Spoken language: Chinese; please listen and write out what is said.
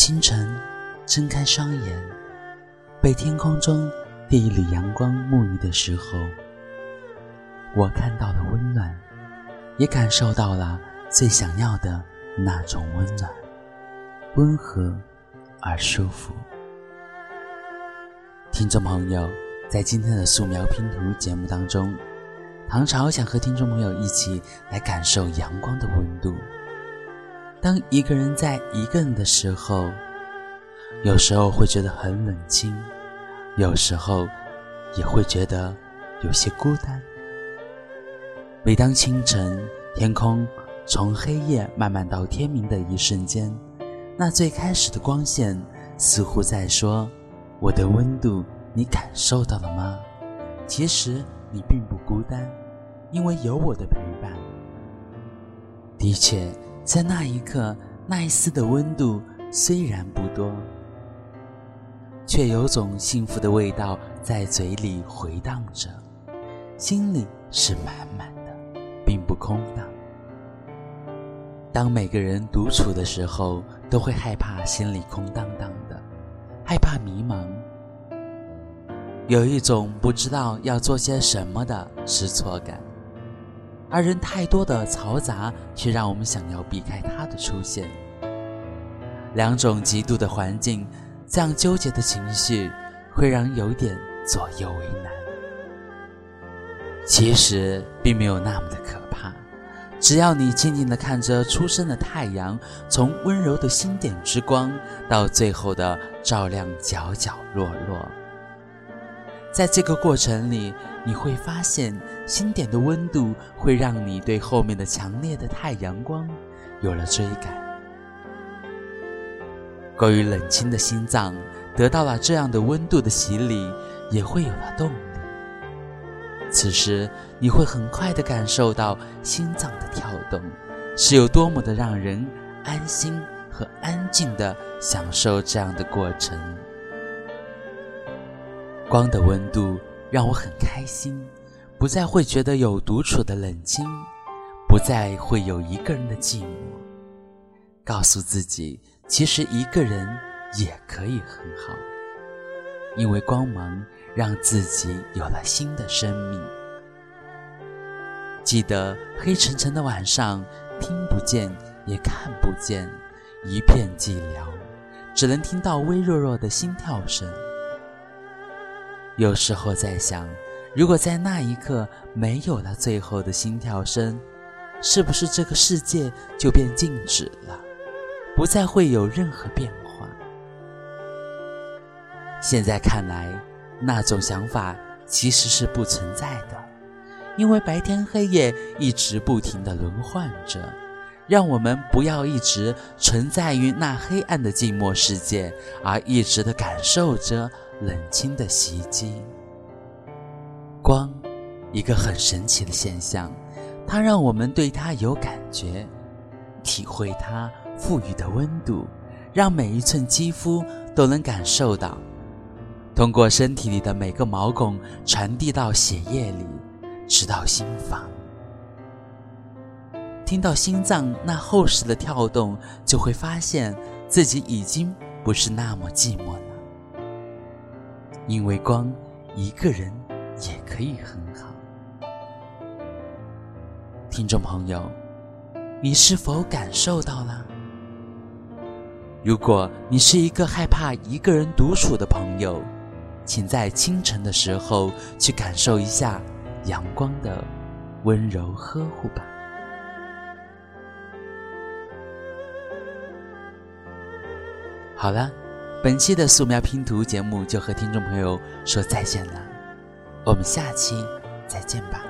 清晨，睁开双眼，被天空中第一缕阳光沐浴的时候，我看到了温暖，也感受到了最想要的那种温暖，温和而舒服。听众朋友，在今天的素描拼图节目当中，唐朝想和听众朋友一起来感受阳光的温度。当一个人在一个人的时候，有时候会觉得很冷清，有时候也会觉得有些孤单。每当清晨，天空从黑夜慢慢到天明的一瞬间，那最开始的光线似乎在说。我的温度，你感受到了吗？其实你并不孤单，因为有我的陪伴。的确，在那一刻，那一丝的温度虽然不多，却有种幸福的味道在嘴里回荡着，心里是满满的，并不空荡。当每个人独处的时候，都会害怕心里空荡荡的。害怕迷茫，有一种不知道要做些什么的失措感，而人太多的嘈杂却让我们想要避开它的出现。两种极度的环境，这样纠结的情绪会让人有点左右为难。其实并没有那么的可怕。只要你静静地看着初升的太阳，从温柔的星点之光，到最后的照亮角角落落，在这个过程里，你会发现星点的温度会让你对后面的强烈的太阳光有了追赶。过于冷清的心脏得到了这样的温度的洗礼，也会有了动力。此时，你会很快地感受到心脏的跳动，是有多么的让人安心和安静地享受这样的过程。光的温度让我很开心，不再会觉得有独处的冷清，不再会有一个人的寂寞。告诉自己，其实一个人也可以很好，因为光芒。让自己有了新的生命。记得黑沉沉的晚上，听不见也看不见，一片寂寥，只能听到微弱弱的心跳声。有时候在想，如果在那一刻没有了最后的心跳声，是不是这个世界就变静止了，不再会有任何变化？现在看来。那种想法其实是不存在的，因为白天黑夜一直不停的轮换着，让我们不要一直存在于那黑暗的寂寞世界，而一直的感受着冷清的袭击。光，一个很神奇的现象，它让我们对它有感觉，体会它赋予的温度，让每一寸肌肤都能感受到。通过身体里的每个毛孔传递到血液里，直到心房。听到心脏那厚实的跳动，就会发现自己已经不是那么寂寞了。因为光，一个人也可以很好。听众朋友，你是否感受到了？如果你是一个害怕一个人独处的朋友，请在清晨的时候去感受一下阳光的温柔呵护吧。好了，本期的素描拼图节目就和听众朋友说再见了，我们下期再见吧。